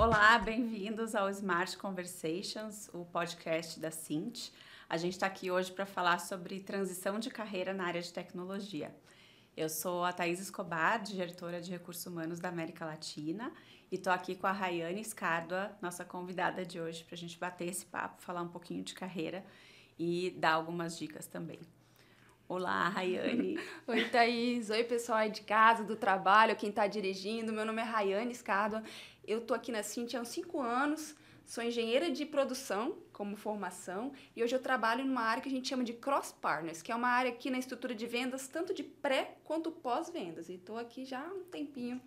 Olá, bem-vindos ao Smart Conversations, o podcast da Cint. A gente está aqui hoje para falar sobre transição de carreira na área de tecnologia. Eu sou a Thaís Escobar, diretora de Recursos Humanos da América Latina, e estou aqui com a Rayane Escardua, nossa convidada de hoje, para a gente bater esse papo, falar um pouquinho de carreira e dar algumas dicas também. Olá, Rayane. Oi, Thaís. Oi, pessoal aí de casa, do trabalho, quem está dirigindo. Meu nome é Rayane Escardua. Eu tô aqui na Cintia há uns cinco anos. Sou engenheira de produção como formação e hoje eu trabalho numa área que a gente chama de cross partners, que é uma área aqui na estrutura de vendas, tanto de pré quanto pós-vendas. E estou aqui já há um tempinho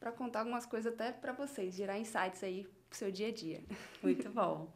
para contar algumas coisas até para vocês, gerar insights aí pro seu dia a dia. Muito bom.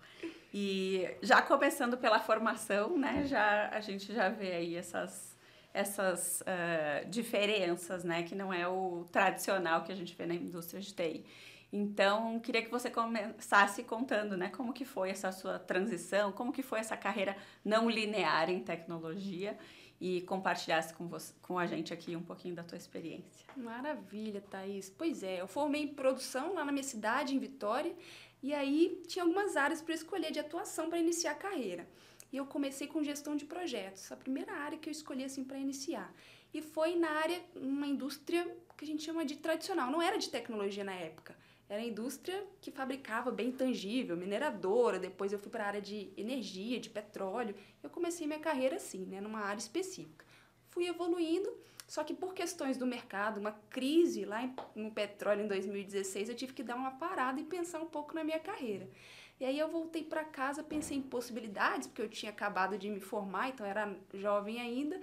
E já começando pela formação, né? Já a gente já vê aí essas essas uh, diferenças, né? Que não é o tradicional que a gente vê na indústria de TI. Então, queria que você começasse contando, né, como que foi essa sua transição, como que foi essa carreira não linear em tecnologia e compartilhasse com, você, com a gente aqui um pouquinho da tua experiência. Maravilha, Thaís. Pois é, eu formei em produção lá na minha cidade, em Vitória, e aí tinha algumas áreas para escolher de atuação para iniciar a carreira. E eu comecei com gestão de projetos, a primeira área que eu escolhi assim para iniciar. E foi na área, uma indústria que a gente chama de tradicional, não era de tecnologia na época. Era a indústria que fabricava bem tangível, mineradora, depois eu fui para a área de energia, de petróleo. Eu comecei minha carreira assim, né, numa área específica. Fui evoluindo, só que por questões do mercado, uma crise lá no petróleo em 2016, eu tive que dar uma parada e pensar um pouco na minha carreira. E aí eu voltei para casa, pensei em possibilidades, porque eu tinha acabado de me formar, então era jovem ainda,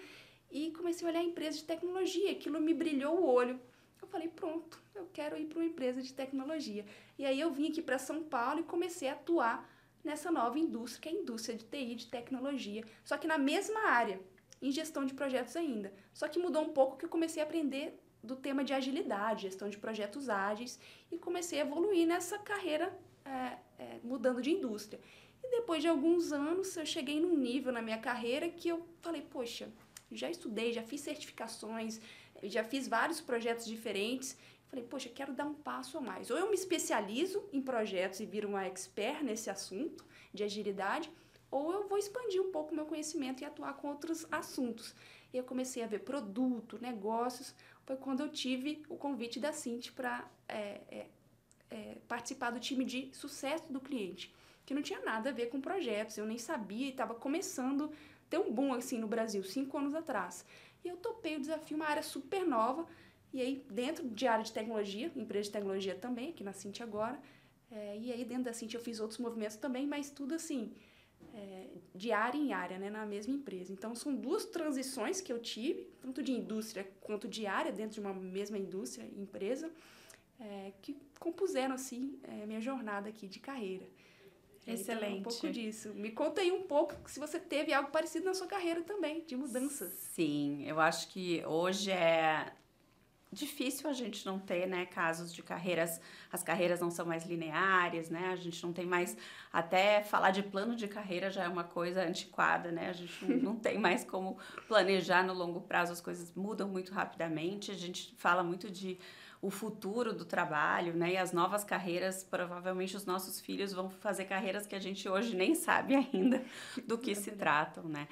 e comecei a olhar a empresa de tecnologia. Aquilo me brilhou o olho. Eu falei, pronto, eu quero ir para uma empresa de tecnologia. E aí eu vim aqui para São Paulo e comecei a atuar nessa nova indústria, que é a indústria de TI, de tecnologia, só que na mesma área em gestão de projetos ainda. Só que mudou um pouco que eu comecei a aprender do tema de agilidade, gestão de projetos ágeis, e comecei a evoluir nessa carreira é, é, mudando de indústria. E depois de alguns anos, eu cheguei num nível na minha carreira que eu falei, poxa, já estudei, já fiz certificações, já fiz vários projetos diferentes. Falei, poxa, quero dar um passo a mais. Ou eu me especializo em projetos e viro uma expert nesse assunto de agilidade, ou eu vou expandir um pouco meu conhecimento e atuar com outros assuntos. E eu comecei a ver produto, negócios. Foi quando eu tive o convite da Cinti para é, é, é, participar do time de sucesso do cliente, que não tinha nada a ver com projetos. Eu nem sabia e estava começando um boom assim no Brasil, cinco anos atrás. E eu topei o desafio, uma área super nova. E aí, dentro de área de tecnologia, empresa de tecnologia também, aqui na Cinti agora. É, e aí, dentro da Cinti, eu fiz outros movimentos também, mas tudo assim é, de área em área, né, na mesma empresa. Então, são duas transições que eu tive, tanto de indústria quanto de área, dentro de uma mesma indústria empresa, é, que compuseram, assim, é, minha jornada aqui de carreira. Excelente. Então, um pouco disso. Me conta aí um pouco se você teve algo parecido na sua carreira também, de mudanças. Sim, eu acho que hoje é difícil a gente não ter, né, casos de carreiras, as carreiras não são mais lineares, né, a gente não tem mais, até falar de plano de carreira já é uma coisa antiquada, né, a gente não, não tem mais como planejar no longo prazo, as coisas mudam muito rapidamente, a gente fala muito de o futuro do trabalho, né, e as novas carreiras, provavelmente os nossos filhos vão fazer carreiras que a gente hoje nem sabe ainda do que se tratam, né,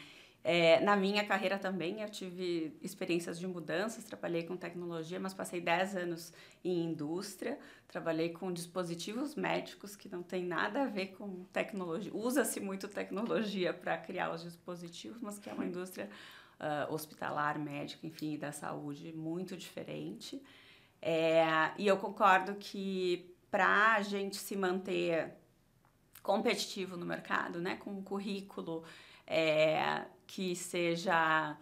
é, na minha carreira também eu tive experiências de mudanças, trabalhei com tecnologia, mas passei 10 anos em indústria, trabalhei com dispositivos médicos que não tem nada a ver com tecnologia. Usa-se muito tecnologia para criar os dispositivos, mas que é uma indústria uh, hospitalar, médica, enfim, da saúde muito diferente. É, e eu concordo que para a gente se manter competitivo no mercado, né, com um currículo é, que seja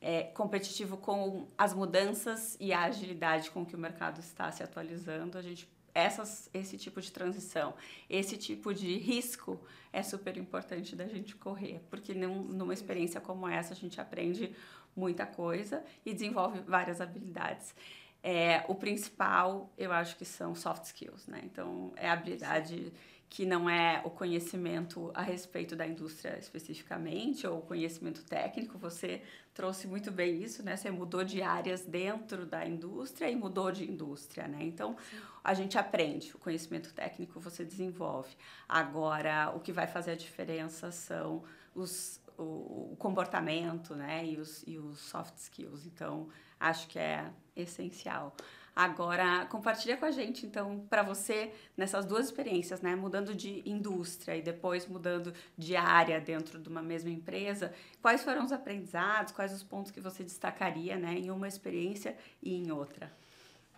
é, competitivo com as mudanças e a agilidade com que o mercado está se atualizando. A gente essas, esse tipo de transição, esse tipo de risco é super importante da gente correr, porque num, numa experiência como essa a gente aprende muita coisa e desenvolve várias habilidades. É, o principal, eu acho que são soft skills, né? Então, é a habilidade que não é o conhecimento a respeito da indústria especificamente ou conhecimento técnico. Você trouxe muito bem isso, né? Você mudou de áreas dentro da indústria e mudou de indústria, né? Então, a gente aprende, o conhecimento técnico você desenvolve. Agora, o que vai fazer a diferença são os o, o comportamento, né? E os, e os soft skills. Então, acho que é essencial. Agora, compartilha com a gente, então, para você, nessas duas experiências, né? Mudando de indústria e depois mudando de área dentro de uma mesma empresa, quais foram os aprendizados, quais os pontos que você destacaria, né? Em uma experiência e em outra?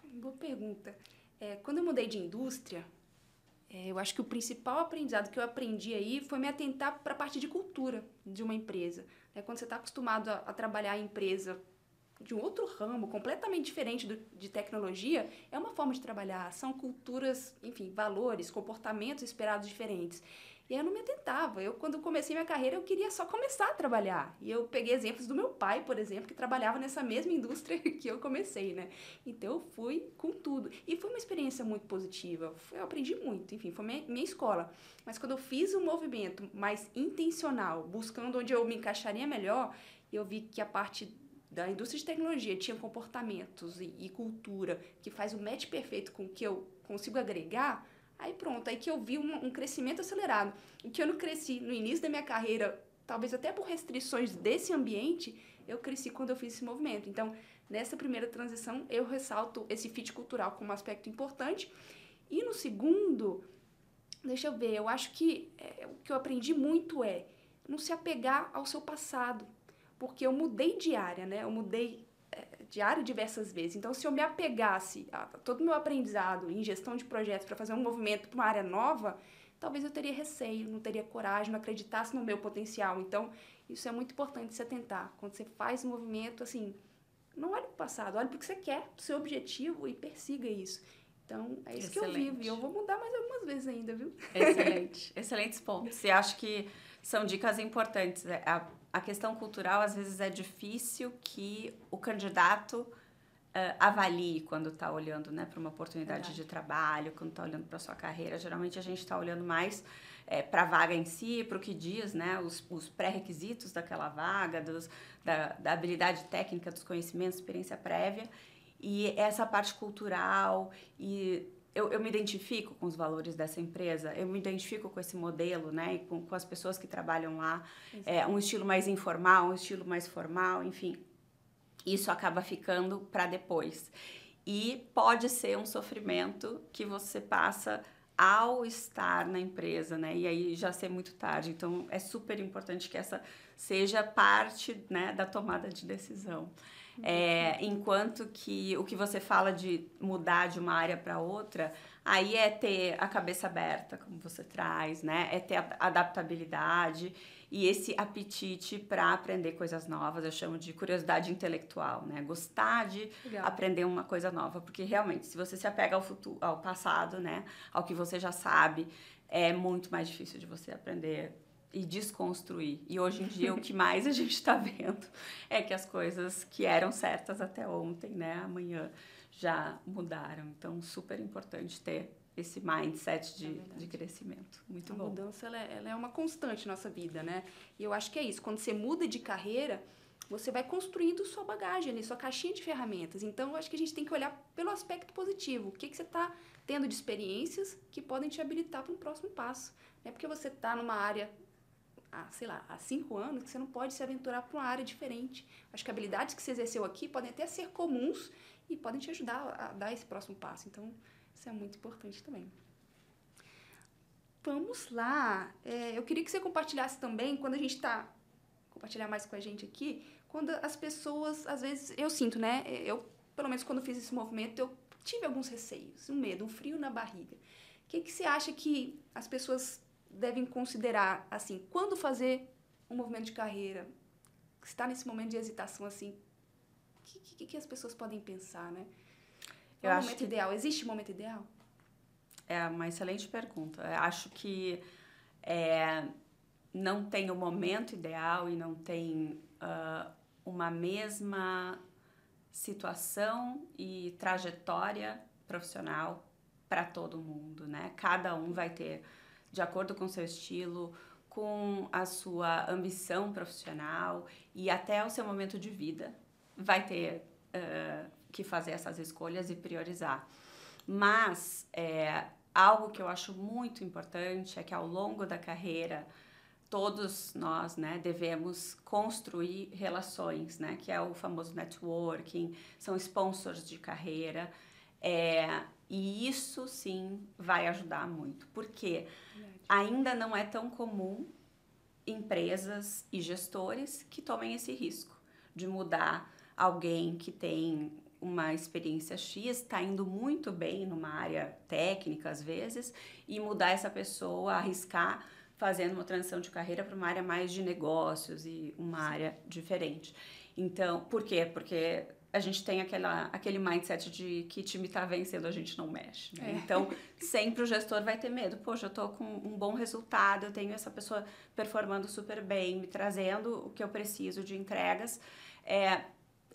Boa pergunta. É, quando eu mudei de indústria, é, eu acho que o principal aprendizado que eu aprendi aí foi me atentar para a parte de cultura de uma empresa. É, quando você está acostumado a, a trabalhar em empresa de um outro ramo, completamente diferente do, de tecnologia, é uma forma de trabalhar. São culturas, enfim, valores, comportamentos esperados diferentes. E eu não me atentava. Eu, quando comecei minha carreira, eu queria só começar a trabalhar. E eu peguei exemplos do meu pai, por exemplo, que trabalhava nessa mesma indústria que eu comecei, né? Então eu fui com tudo. E foi uma experiência muito positiva. Eu aprendi muito, enfim, foi minha, minha escola. Mas quando eu fiz um movimento mais intencional, buscando onde eu me encaixaria melhor, eu vi que a parte da indústria de tecnologia tinha comportamentos e, e, cultura que faz o match perfeito com o que eu consigo agregar, aí pronto, aí que eu vi um, um crescimento acelerado. O que eu não cresci no início da minha carreira, talvez até por restrições desse ambiente, eu cresci quando eu fiz esse movimento. Então, nessa primeira transição, eu ressalto esse fit cultural como um aspecto importante. E no segundo, deixa eu ver, eu acho que é, o que eu aprendi muito é não se apegar ao seu passado porque eu mudei de área, né? Eu mudei é, de área diversas vezes. Então, se eu me apegasse a todo o meu aprendizado em gestão de projetos para fazer um movimento para uma área nova, talvez eu teria receio, não teria coragem, não acreditasse no meu potencial. Então, isso é muito importante se atentar. Quando você faz um movimento, assim, não olhe para o passado, olhe para o que você quer, para o seu objetivo e persiga isso. Então, é isso Excelente. que eu vivo. E eu vou mudar mais algumas vezes ainda, viu? Excelente. Excelentes pontos. E acho que são dicas importantes. É, a a questão cultural às vezes é difícil que o candidato uh, avalie quando está olhando né, para uma oportunidade Verdade. de trabalho, quando está olhando para sua carreira. Geralmente a gente está olhando mais é, para a vaga em si, para o que diz, né, os, os pré-requisitos daquela vaga, dos, da, da habilidade técnica, dos conhecimentos, experiência prévia. E essa parte cultural e eu, eu me identifico com os valores dessa empresa, eu me identifico com esse modelo, né, e com, com as pessoas que trabalham lá, é um estilo mais informal, um estilo mais formal, enfim, isso acaba ficando para depois. E pode ser um sofrimento que você passa ao estar na empresa, né? E aí já ser muito tarde. Então é super importante que essa seja parte, né, da tomada de decisão. É, enquanto que o que você fala de mudar de uma área para outra, aí é ter a cabeça aberta, como você traz, né? É ter a adaptabilidade e esse apetite para aprender coisas novas. Eu chamo de curiosidade intelectual, né? Gostar de Legal. aprender uma coisa nova, porque realmente, se você se apega ao futuro, ao passado, né? Ao que você já sabe, é muito mais difícil de você aprender e desconstruir. E hoje em dia o que mais a gente está vendo é que as coisas que eram certas até ontem, né, amanhã já mudaram. Então, super importante ter esse mindset de, é de crescimento. Muito a bom. A mudança ela é, ela é uma constante na nossa vida, né? E eu acho que é isso. Quando você muda de carreira, você vai construindo sua bagagem ali, sua caixinha de ferramentas. Então, eu acho que a gente tem que olhar pelo aspecto positivo. O que, que você está tendo de experiências que podem te habilitar para um próximo passo. Não é porque você está numa área há, sei lá, há cinco anos, que você não pode se aventurar para uma área diferente. Acho que habilidades que você exerceu aqui podem até ser comuns e podem te ajudar a dar esse próximo passo. Então, isso é muito importante também. Vamos lá. É, eu queria que você compartilhasse também, quando a gente está. compartilhar mais com a gente aqui, quando as pessoas, às vezes, eu sinto, né? Eu, pelo menos quando fiz esse movimento, eu tive alguns receios, um medo, um frio na barriga. O que, que você acha que as pessoas devem considerar, assim, quando fazer um movimento de carreira? Está nesse momento de hesitação, assim, o que, que, que, as pessoas podem pensar, né? Qual é o momento que... ideal? Existe um momento ideal? É uma excelente pergunta. Eu acho que é, não tem o um momento ideal e não tem uh, uma mesma situação e trajetória profissional para todo mundo, né? Cada um vai ter de acordo com seu estilo, com a sua ambição profissional e até o seu momento de vida, vai ter uh, que fazer essas escolhas e priorizar. Mas é, algo que eu acho muito importante é que ao longo da carreira todos nós né, devemos construir relações, né, que é o famoso networking, são sponsors de carreira. É, e isso sim vai ajudar muito, porque ainda não é tão comum empresas e gestores que tomem esse risco de mudar alguém que tem uma experiência X, está indo muito bem numa área técnica às vezes, e mudar essa pessoa, arriscar fazendo uma transição de carreira para uma área mais de negócios e uma área diferente. Então, por quê? Porque a gente tem aquela, aquele mindset de que time está vencendo, a gente não mexe. Né? É. Então, sempre o gestor vai ter medo. Poxa, eu estou com um bom resultado, eu tenho essa pessoa performando super bem, me trazendo o que eu preciso de entregas. É,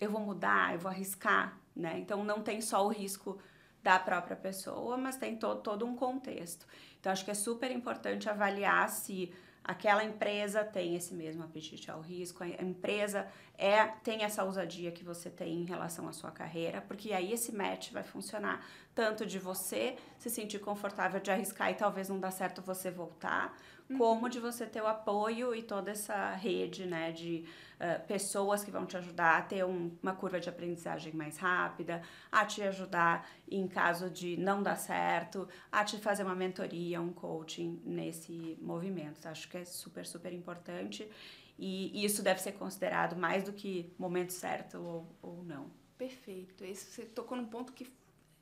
eu vou mudar, eu vou arriscar, né? Então, não tem só o risco da própria pessoa, mas tem to todo um contexto. Então, acho que é super importante avaliar se aquela empresa tem esse mesmo apetite ao risco, a empresa é tem essa ousadia que você tem em relação à sua carreira, porque aí esse match vai funcionar tanto de você se sentir confortável de arriscar e talvez não dar certo você voltar, uhum. como de você ter o apoio e toda essa rede, né, de uh, pessoas que vão te ajudar a ter um, uma curva de aprendizagem mais rápida, a te ajudar em caso de não dar certo, a te fazer uma mentoria, um coaching nesse movimento. Acho que é super, super importante e isso deve ser considerado mais do que momento certo ou, ou não. Perfeito. Isso você tocou num ponto que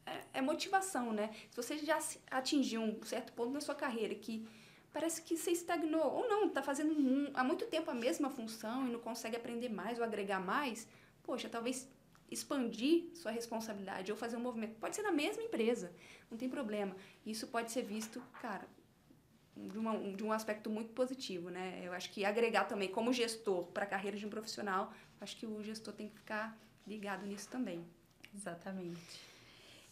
é, é motivação, né? Se você já atingiu um certo ponto na sua carreira que parece que você estagnou, ou não, está fazendo um, há muito tempo a mesma função e não consegue aprender mais ou agregar mais, poxa, talvez expandir sua responsabilidade ou fazer um movimento. Pode ser na mesma empresa, não tem problema. Isso pode ser visto, cara, de, uma, de um aspecto muito positivo, né? Eu acho que agregar também como gestor para a carreira de um profissional, acho que o gestor tem que ficar ligado nisso também. Exatamente.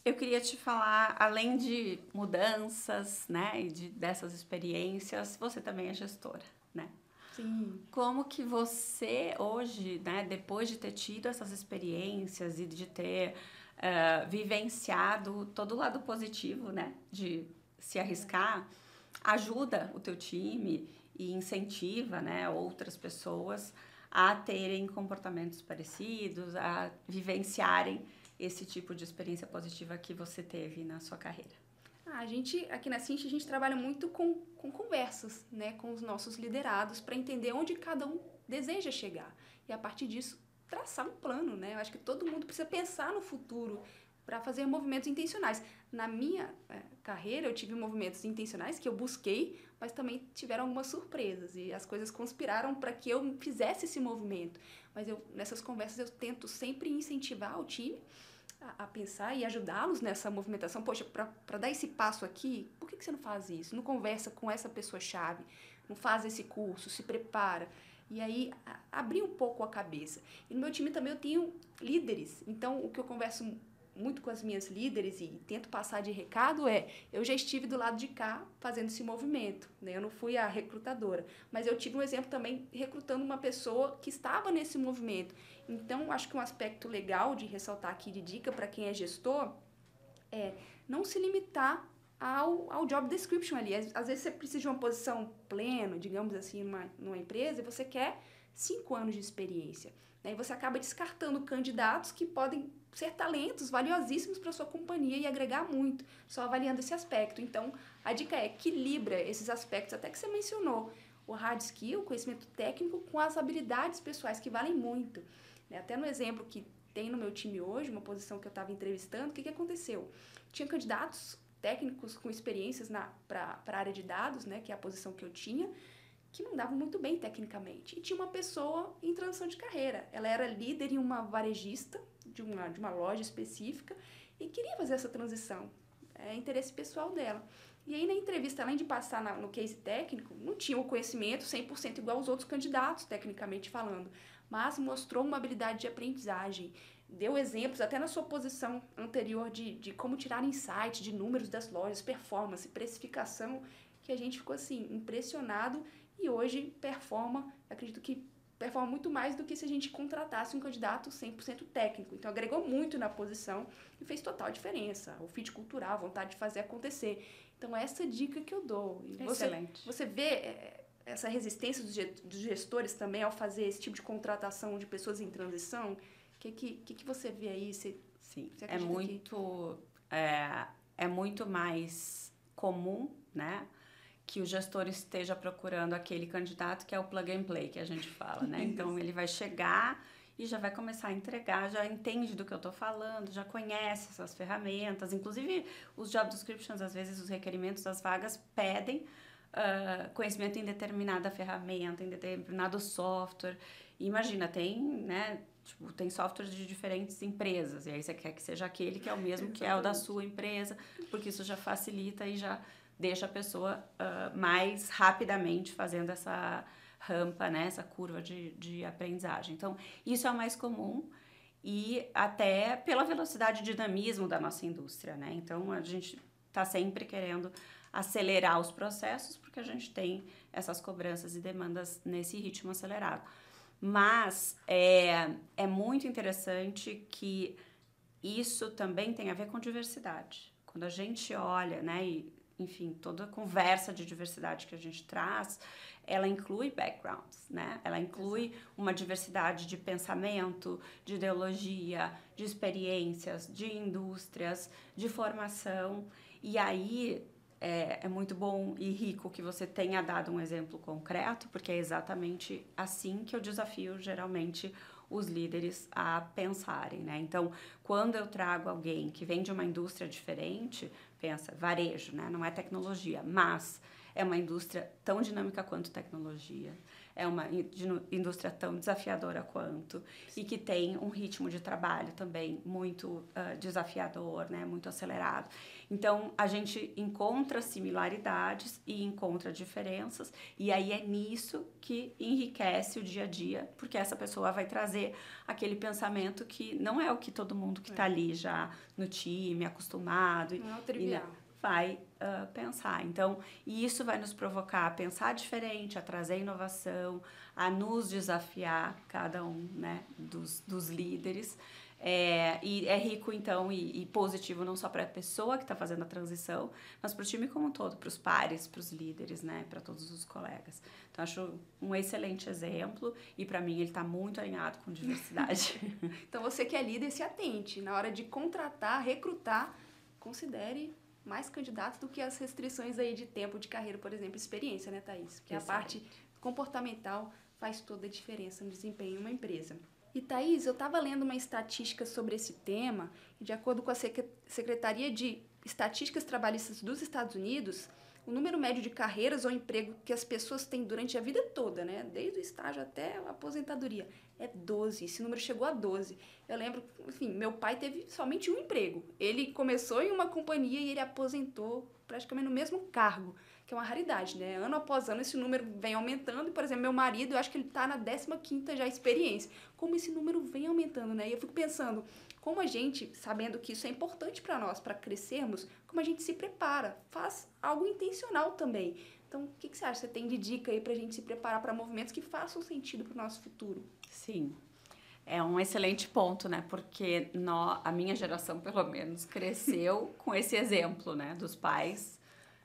Eu queria te falar, além de mudanças, né, e de, dessas experiências, você também é gestora, né? Sim. Como que você hoje, né, depois de ter tido essas experiências e de ter uh, vivenciado todo o lado positivo, né, de se arriscar, ajuda o teu time e incentiva, né, outras pessoas a terem comportamentos parecidos, a vivenciarem esse tipo de experiência positiva que você teve na sua carreira? Ah, a gente, aqui na Cinti, a gente trabalha muito com, com conversas, né, com os nossos liderados, para entender onde cada um deseja chegar. E a partir disso, traçar um plano, né? Eu acho que todo mundo precisa pensar no futuro para fazer movimentos intencionais. Na minha é, carreira, eu tive movimentos intencionais que eu busquei, mas também tiveram algumas surpresas e as coisas conspiraram para que eu fizesse esse movimento. Mas eu, nessas conversas eu tento sempre incentivar o time a, pensar e ajudá-los nessa movimentação. Poxa, para dar esse passo aqui, por que, que você não faz isso? Não conversa com essa pessoa-chave, não faz esse curso, se prepara. E aí, abrir um pouco a cabeça. E no meu time também eu tenho líderes. Então, o que eu converso muito com as minhas líderes e tento passar de recado é eu já estive do lado de cá fazendo esse movimento né? Eu não fui a recrutadora. Mas eu tive um exemplo também recrutando uma pessoa que estava nesse movimento. Então acho que um aspecto legal de ressaltar aqui de dica para quem é gestor é não se limitar ao, ao job description ali. Às, às vezes você precisa de uma posição pleno digamos assim numa, numa empresa e você quer cinco anos de experiência né? E você acaba descartando candidatos que podem ser talentos valiosíssimos para sua companhia e agregar muito, só avaliando esse aspecto. Então, a dica é equilibra esses aspectos, até que você mencionou, o hard skill, o conhecimento técnico, com as habilidades pessoais, que valem muito. Né? Até no exemplo que tem no meu time hoje, uma posição que eu estava entrevistando, o que, que aconteceu? Tinha candidatos técnicos com experiências para a área de dados, né, que é a posição que eu tinha, que não davam muito bem tecnicamente. E tinha uma pessoa em transição de carreira. Ela era líder em uma varejista de uma, de uma loja específica e queria fazer essa transição. É interesse pessoal dela. E aí, na entrevista, além de passar na, no case técnico, não tinha o conhecimento 100% igual aos outros candidatos, tecnicamente falando, mas mostrou uma habilidade de aprendizagem. Deu exemplos, até na sua posição anterior, de, de como tirar insight de números das lojas, performance, precificação que a gente ficou assim, impressionado e hoje performa, acredito que performa muito mais do que se a gente contratasse um candidato 100% técnico. Então, agregou muito na posição e fez total diferença. O fit cultural, a vontade de fazer acontecer. Então, essa dica que eu dou. E Excelente. Você, você vê é, essa resistência dos gestores também ao fazer esse tipo de contratação de pessoas em transição? O que, que, que, você vê aí? Você, Sim, você é muito, que... é, é muito mais comum, né? Que o gestor esteja procurando aquele candidato que é o plug and play que a gente fala, né? Então ele vai chegar e já vai começar a entregar, já entende do que eu estou falando, já conhece essas ferramentas. Inclusive, os job descriptions, às vezes, os requerimentos das vagas pedem uh, conhecimento em determinada ferramenta, em determinado software. E imagina, tem, né? Tipo, tem softwares de diferentes empresas, e aí você quer que seja aquele que é o mesmo que é o da sua empresa, porque isso já facilita e já deixa a pessoa uh, mais rapidamente fazendo essa rampa, né, essa curva de, de aprendizagem. Então, isso é o mais comum e até pela velocidade e dinamismo da nossa indústria, né? Então, a gente está sempre querendo acelerar os processos porque a gente tem essas cobranças e demandas nesse ritmo acelerado. Mas é, é muito interessante que isso também tem a ver com diversidade. Quando a gente olha, né, e enfim, toda a conversa de diversidade que a gente traz, ela inclui backgrounds, né? Ela inclui uma diversidade de pensamento, de ideologia, de experiências, de indústrias, de formação. E aí é, é, muito bom e rico que você tenha dado um exemplo concreto, porque é exatamente assim que eu desafio geralmente os líderes a pensarem, né? Então, quando eu trago alguém que vem de uma indústria diferente, pensa, varejo, né? Não é tecnologia, mas é uma indústria tão dinâmica quanto tecnologia é uma indústria tão desafiadora quanto e que tem um ritmo de trabalho também muito uh, desafiador, né, muito acelerado. Então a gente encontra similaridades e encontra diferenças e aí é nisso que enriquece o dia a dia, porque essa pessoa vai trazer aquele pensamento que não é o que todo mundo que está é. ali já no time acostumado. Não é o trivial. E, vai uh, pensar. Então, e isso vai nos provocar a pensar diferente, a trazer inovação, a nos desafiar, cada um né, dos, dos líderes. É, e é rico, então, e, e positivo não só para a pessoa que está fazendo a transição, mas para o time como um todo, para os pares, para os líderes, né, para todos os colegas. Então, acho um excelente exemplo e, para mim, ele está muito alinhado com diversidade. então, você que é líder, se atente. Na hora de contratar, recrutar, considere mais candidatos do que as restrições aí de tempo de carreira, por exemplo, experiência, né, Thaís? Porque a parte comportamental faz toda a diferença no desempenho em uma empresa. E Thaís, eu estava lendo uma estatística sobre esse tema, e de acordo com a Secretaria de Estatísticas Trabalhistas dos Estados Unidos, o número médio de carreiras ou emprego que as pessoas têm durante a vida toda, né, desde o estágio até a aposentadoria, é 12. Esse número chegou a 12. Eu lembro, enfim, meu pai teve somente um emprego. Ele começou em uma companhia e ele aposentou praticamente no mesmo cargo, que é uma raridade, né? Ano após ano esse número vem aumentando por exemplo, meu marido, eu acho que ele está na 15ª já experiência. Como esse número vem aumentando, né? E eu fico pensando, como a gente, sabendo que isso é importante para nós, para crescermos, como a gente se prepara, faz algo intencional também. Então, o que, que você acha? Você tem de dica aí para a gente se preparar para movimentos que façam sentido para o nosso futuro? Sim, é um excelente ponto, né? Porque nó, a minha geração, pelo menos, cresceu com esse exemplo, né? Dos pais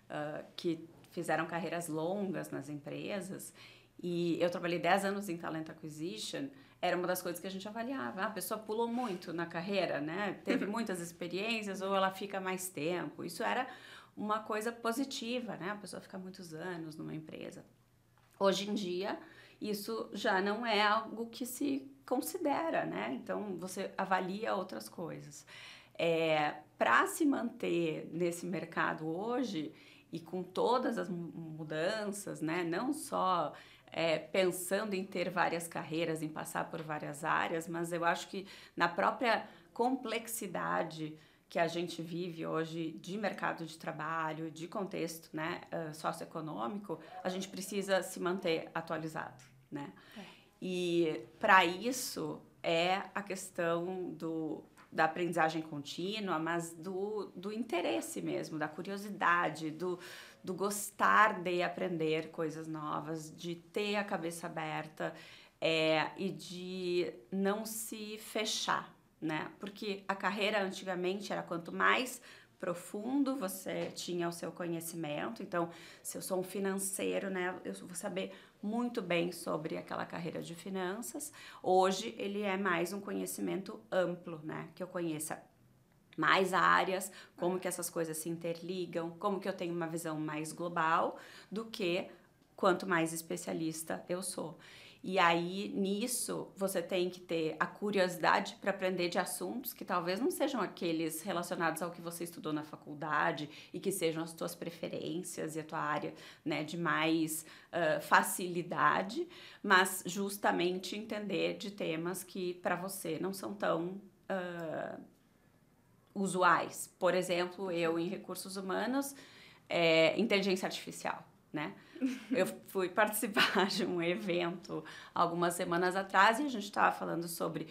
uh, que fizeram carreiras longas nas empresas. E eu trabalhei 10 anos em Talent Acquisition. Era uma das coisas que a gente avaliava. Ah, a pessoa pulou muito na carreira, né? Teve muitas experiências ou ela fica mais tempo. Isso era uma coisa positiva, né? A pessoa fica muitos anos numa empresa. Hoje em dia, isso já não é algo que se considera, né? Então, você avalia outras coisas. É, Para se manter nesse mercado hoje e com todas as mudanças, né? Não só é, pensando em ter várias carreiras, em passar por várias áreas, mas eu acho que na própria complexidade que a gente vive hoje de mercado de trabalho, de contexto né, uh, socioeconômico, a gente precisa se manter atualizado. Né? É. E para isso é a questão do, da aprendizagem contínua, mas do, do interesse mesmo, da curiosidade, do, do gostar de aprender coisas novas, de ter a cabeça aberta é, e de não se fechar, né? Porque a carreira antigamente era quanto mais profundo você tinha o seu conhecimento. Então, se eu sou um financeiro, né, eu vou saber muito bem sobre aquela carreira de finanças. Hoje ele é mais um conhecimento amplo, né, que eu conheça mais áreas, como que essas coisas se interligam, como que eu tenho uma visão mais global do que quanto mais especialista eu sou. E aí, nisso, você tem que ter a curiosidade para aprender de assuntos que talvez não sejam aqueles relacionados ao que você estudou na faculdade e que sejam as tuas preferências e a tua área né, de mais uh, facilidade, mas justamente entender de temas que para você não são tão. Uh, usuais. Por exemplo, eu em recursos humanos, é, inteligência artificial, né? Eu fui participar de um evento algumas semanas atrás e a gente estava falando sobre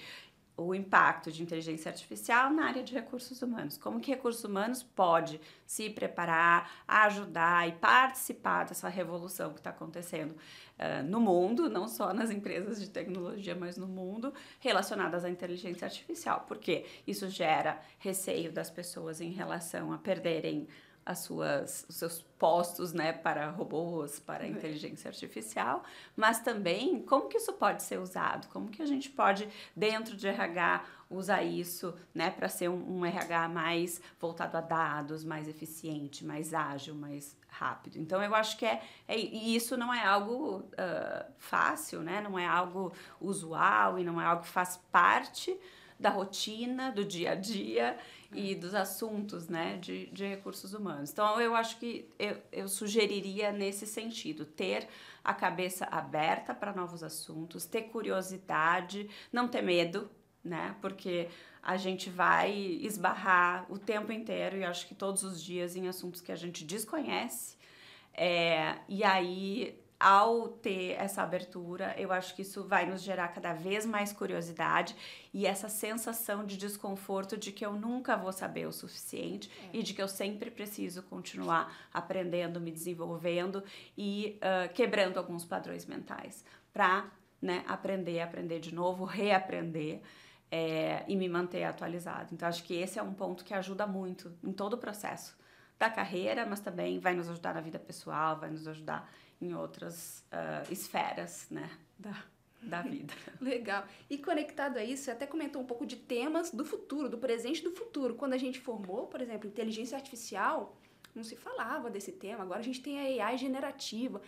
o impacto de inteligência artificial na área de recursos humanos. Como que recursos humanos pode se preparar, ajudar e participar dessa revolução que está acontecendo uh, no mundo, não só nas empresas de tecnologia, mas no mundo, relacionadas à inteligência artificial. Porque isso gera receio das pessoas em relação a perderem as suas, os seus postos né, para robôs, para uhum. inteligência artificial, mas também como que isso pode ser usado, como que a gente pode, dentro de RH, usar isso né, para ser um, um, RH mais voltado a dados, mais eficiente, mais ágil, mais rápido. Então eu acho que é, é e isso não é algo uh, fácil, né? não é algo usual e não é algo que faz parte da rotina, do dia a dia e dos assuntos né, de, de recursos humanos. Então, eu acho que eu, eu sugeriria nesse sentido, ter a cabeça aberta para novos assuntos, ter curiosidade, não ter medo, né? Porque a gente vai esbarrar o tempo inteiro e acho que todos os dias em assuntos que a gente desconhece. É, e aí ao ter essa abertura, eu acho que isso vai nos gerar cada vez mais curiosidade e essa sensação de desconforto de que eu nunca vou saber o suficiente é. e de que eu sempre preciso continuar aprendendo, me desenvolvendo e uh, quebrando alguns padrões mentais para né, aprender, aprender de novo, reaprender. É, e me manter atualizado. Então, acho que esse é um ponto que ajuda muito em todo o processo da carreira, mas também vai nos ajudar na vida pessoal, vai nos ajudar em outras uh, esferas né, da, da vida. Legal. E conectado a isso, você até comentou um pouco de temas do futuro, do presente e do futuro. Quando a gente formou, por exemplo, inteligência artificial, não se falava desse tema. Agora a gente tem a AI generativa.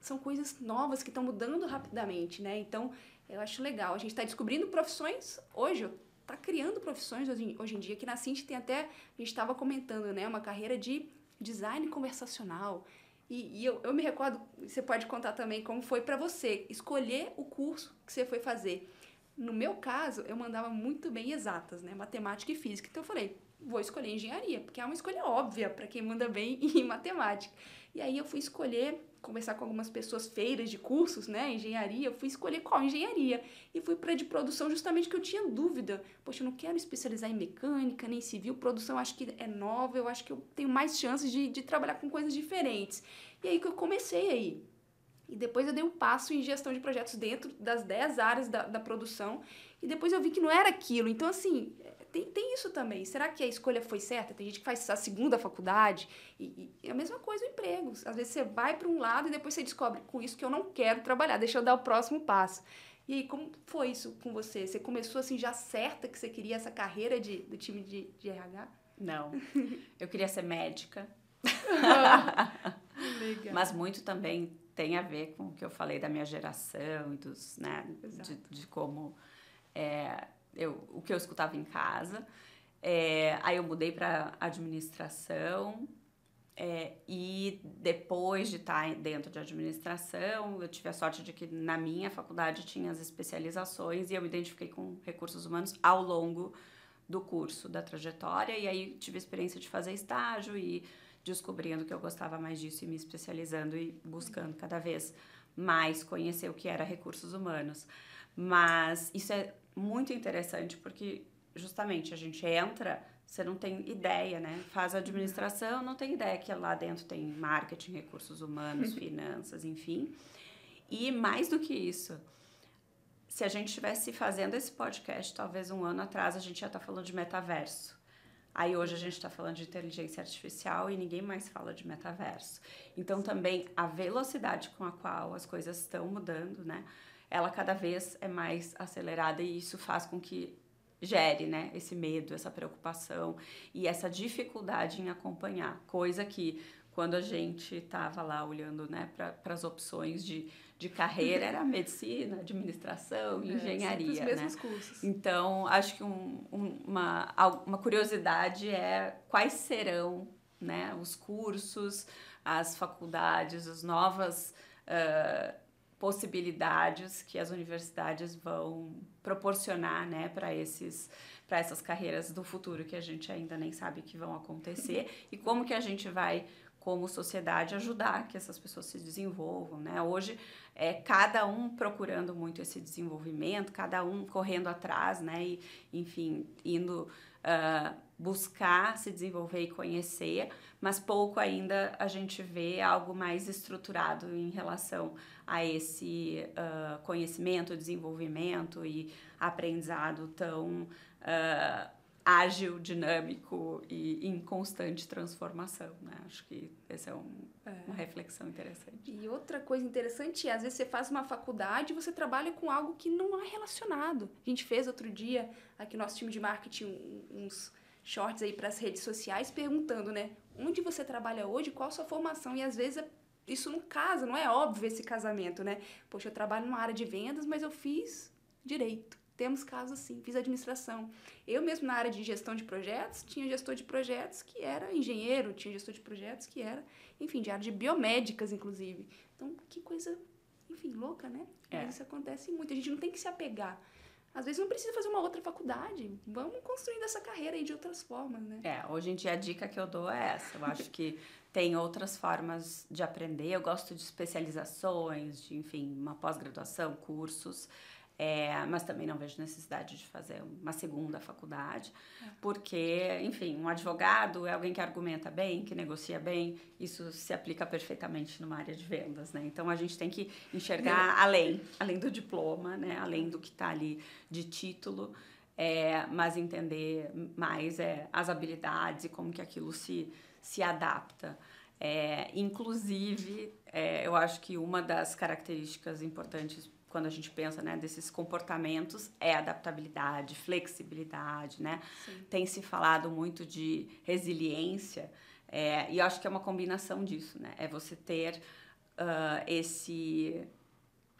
São coisas novas que estão mudando rapidamente, né? Então, eu acho legal. A gente está descobrindo profissões hoje, está criando profissões hoje, em dia, que na Cinti tem até, a gente estava comentando, né? Uma carreira de design conversacional. E, e eu, eu me recordo, você pode contar também como foi para você escolher o curso que você foi fazer. No meu caso, eu mandava muito bem exatas, né? Matemática e física. Então eu falei, vou escolher engenharia, porque é uma escolha óbvia para quem manda bem em matemática. E aí eu fui escolher conversar com algumas pessoas, feiras de cursos, né, engenharia, eu fui escolher qual engenharia. E fui para de produção justamente que eu tinha dúvida. Poxa, eu não quero especializar em mecânica, nem civil, produção acho que é nova, eu acho que eu tenho mais chances de, de trabalhar com coisas diferentes. E aí que eu comecei aí. E depois eu dei um passo em gestão de projetos dentro das 10 áreas da, da produção. E depois eu vi que não era aquilo. Então, assim, tem, tem isso também. Será que a escolha foi certa? Tem gente que faz a segunda faculdade e, e é a mesma coisa o emprego. Às vezes você vai para um lado e depois você descobre com isso que eu não quero trabalhar, deixa eu dar o próximo passo. E aí, como foi isso com você? Você começou assim já certa que você queria essa carreira de, do time de, de RH? Não. Eu queria ser médica. Legal. Mas muito também tem a ver com o que eu falei da minha geração e dos, né, de, de, como é, eu, o que eu escutava em casa. É, aí eu mudei para administração é, e depois de estar dentro de administração, eu tive a sorte de que na minha faculdade tinha as especializações e eu me identifiquei com recursos humanos ao longo do curso, da trajetória, e aí tive a experiência de fazer estágio e descobrindo que eu gostava mais disso e me especializando e buscando cada vez mais conhecer o que era recursos humanos. Mas isso é muito interessante porque justamente a gente entra, você não tem ideia, né? Faz administração, não tem ideia que lá dentro tem marketing, recursos humanos, finanças, enfim. E mais do que isso, se a gente estivesse fazendo esse podcast, talvez um ano atrás a gente já está falando de metaverso. Aí hoje a gente está falando de inteligência artificial e ninguém mais fala de metaverso. Então também a velocidade com a qual as coisas estão mudando, né? Ela cada vez é mais acelerada e isso faz com que gere, né, esse medo, essa preocupação e essa dificuldade em acompanhar, coisa que quando a gente estava lá olhando, né, para as opções de, de carreira era medicina, administração, é, engenharia, os mesmos né? cursos. Então acho que um, um, uma uma curiosidade é quais serão, né, os cursos, as faculdades, as novas uh, possibilidades que as universidades vão proporcionar, né, para esses para essas carreiras do futuro que a gente ainda nem sabe que vão acontecer e como que a gente vai como sociedade ajudar que essas pessoas se desenvolvam, né? Hoje é cada um procurando muito esse desenvolvimento, cada um correndo atrás, né? E enfim indo uh, buscar se desenvolver e conhecer, mas pouco ainda a gente vê algo mais estruturado em relação a esse uh, conhecimento, desenvolvimento e aprendizado tão uh, ágil, dinâmico e em constante transformação. Né? Acho que essa é, um, é, uma reflexão interessante. E outra coisa interessante é, às vezes você faz uma faculdade e você trabalha com algo que não é relacionado. A gente fez outro dia, aqui no nosso time de marketing, uns shorts aí para as redes sociais perguntando, né? Onde você trabalha hoje, qual a sua formação? E às vezes isso não casa, não é óbvio esse casamento, né? Poxa, eu trabalho numa área de vendas, mas eu fiz direito. Temos casos assim, fiz administração. Eu mesmo na área de gestão de projetos, tinha gestor de projetos que era engenheiro, tinha gestor de projetos que era, enfim, de área de biomédicas, inclusive. Então, que coisa, enfim, louca, né? É. Mas isso acontece muito. A gente não tem que se apegar. Às vezes não precisa fazer uma outra faculdade. Vamos construindo essa carreira aí de outras formas, né? É, hoje em dia a dica que eu dou é essa. Eu acho que tem outras formas de aprender. Eu gosto de especializações, de, enfim, uma pós-graduação, cursos. É, mas também não vejo necessidade de fazer uma segunda faculdade, é. porque, enfim, um advogado é alguém que argumenta bem, que negocia bem, isso se aplica perfeitamente numa área de vendas, né? Então a gente tem que enxergar além, além do diploma, né? Além do que está ali de título, é, mas entender mais é, as habilidades e como que aquilo se, se adapta. É, inclusive, é, eu acho que uma das características importantes quando a gente pensa né, desses comportamentos é adaptabilidade, flexibilidade, né? Sim. Tem se falado muito de resiliência é, e eu acho que é uma combinação disso, né? É você ter uh, esse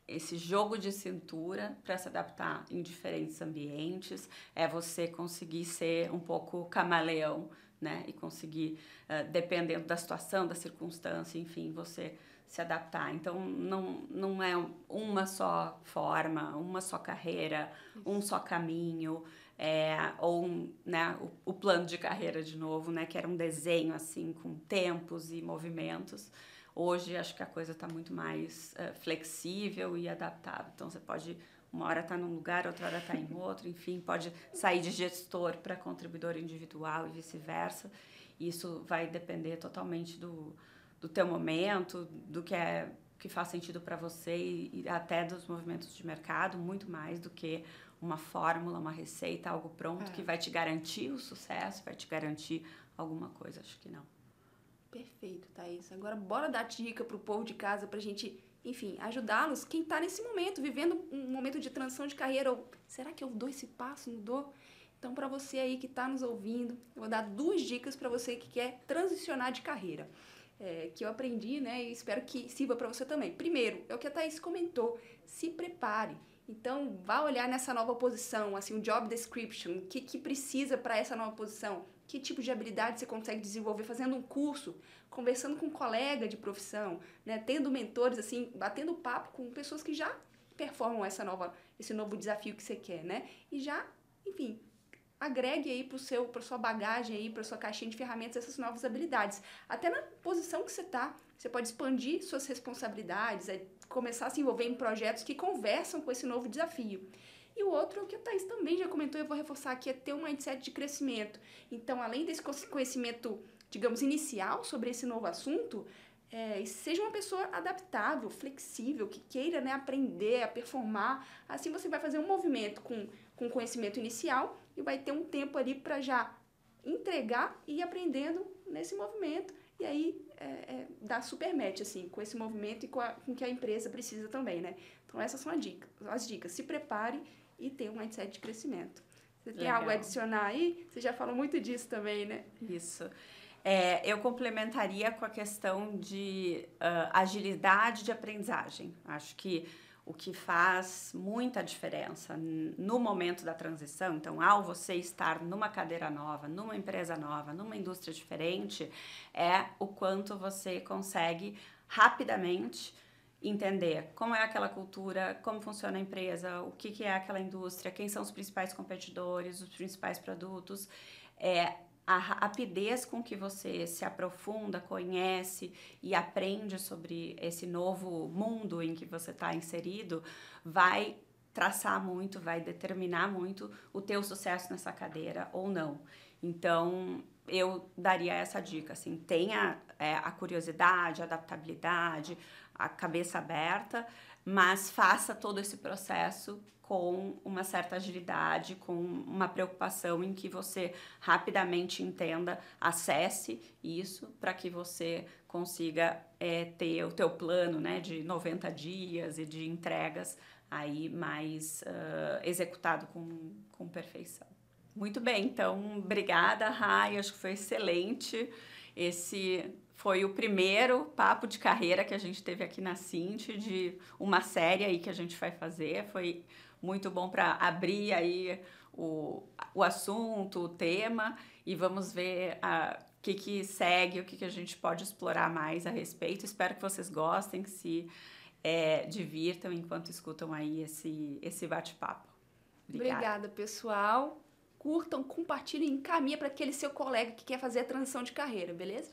esse jogo de cintura para se adaptar em diferentes ambientes, é você conseguir ser um pouco camaleão, né? E conseguir, uh, dependendo da situação, da circunstância, enfim, você se adaptar. Então, não, não é uma só forma, uma só carreira, um só caminho, é, ou um, né, o, o, plano de carreira de novo, né, que era um desenho assim com tempos e movimentos. Hoje acho que a coisa está muito mais uh, flexível e adaptável. Então você pode uma hora estar tá num lugar, outra hora estar tá em outro, enfim, pode sair de gestor para contribuidor individual e vice-versa. Isso vai depender totalmente do, do teu momento, do que é que faz sentido para você e, até dos movimentos de mercado, muito mais do que uma fórmula, uma receita, algo pronto é. que vai te garantir o sucesso, vai te garantir alguma coisa, acho que não. Perfeito, Thaís. Agora bora dar dica pro povo de casa pra gente, enfim, ajudá-los, quem tá nesse momento, vivendo um momento de transição de carreira, ou será que eu dou esse passo, não dou? Então, para você aí que está nos ouvindo, eu vou dar duas dicas para você que quer transicionar de carreira é, que eu aprendi, né? E espero que sirva para você também. Primeiro, é o que a Thaís comentou, se prepare. Então, vá olhar nessa nova posição, assim, o job description, o que, que precisa para essa nova posição, que tipo de habilidade você consegue desenvolver fazendo um curso, conversando com um colega de profissão, né, tendo mentores, assim, batendo papo com pessoas que já performam essa nova, esse novo desafio que você quer, né? E já, enfim, agregue aí para seu para sua bagagem aí para sua caixinha de ferramentas essas novas habilidades até na posição que você está você pode expandir suas responsabilidades é, começar a se envolver em projetos que conversam com esse novo desafio E o outro, o que a Thaís também já comentou, eu vou reforçar aqui, é ter um mindset de crescimento. Então, além desse conhecimento, digamos, inicial sobre esse novo assunto, é, seja uma pessoa adaptável, flexível, que queira né, aprender a performar. Assim você vai fazer um movimento com, com conhecimento inicial e vai ter um tempo ali para já entregar e ir aprendendo nesse movimento. E aí é, é, dar super match, assim, com esse movimento e com, a, com o que a empresa precisa também, né? Então, essas são as dicas. As dicas. Se prepare e tenha um mindset de crescimento. Você tem Legal. algo a adicionar aí? Você já falou muito disso também, né? Isso. É, eu complementaria com a questão de uh, agilidade de aprendizagem. Acho que o que faz muita diferença no momento da transição, então, ao você estar numa cadeira nova, numa empresa nova, numa indústria diferente, é o quanto você consegue rapidamente entender como é aquela cultura, como funciona a empresa, o que, que é aquela indústria, quem são os principais competidores, os principais produtos. É, a rapidez com que você se aprofunda, conhece e aprende sobre esse novo mundo em que você está inserido vai traçar muito, vai determinar muito o teu sucesso nessa cadeira ou não. Então, eu daria essa dica, assim, tenha é, a curiosidade, a adaptabilidade, a cabeça aberta, mas faça todo esse processo com uma certa agilidade, com uma preocupação em que você rapidamente entenda, acesse isso para que você consiga é, ter o teu plano né, de 90 dias e de entregas aí mais uh, executado com, com perfeição. Muito bem, então obrigada, Rai, acho que foi excelente. Esse foi o primeiro papo de carreira que a gente teve aqui na Cinti, de uma série aí que a gente vai fazer. Foi muito bom para abrir aí o, o assunto, o tema, e vamos ver o que, que segue, o que, que a gente pode explorar mais a respeito. Espero que vocês gostem, que se é, divirtam enquanto escutam aí esse, esse bate-papo. Obrigada. Obrigada, pessoal. Curtam, compartilhem, encaminhem para aquele seu colega que quer fazer a transição de carreira, beleza?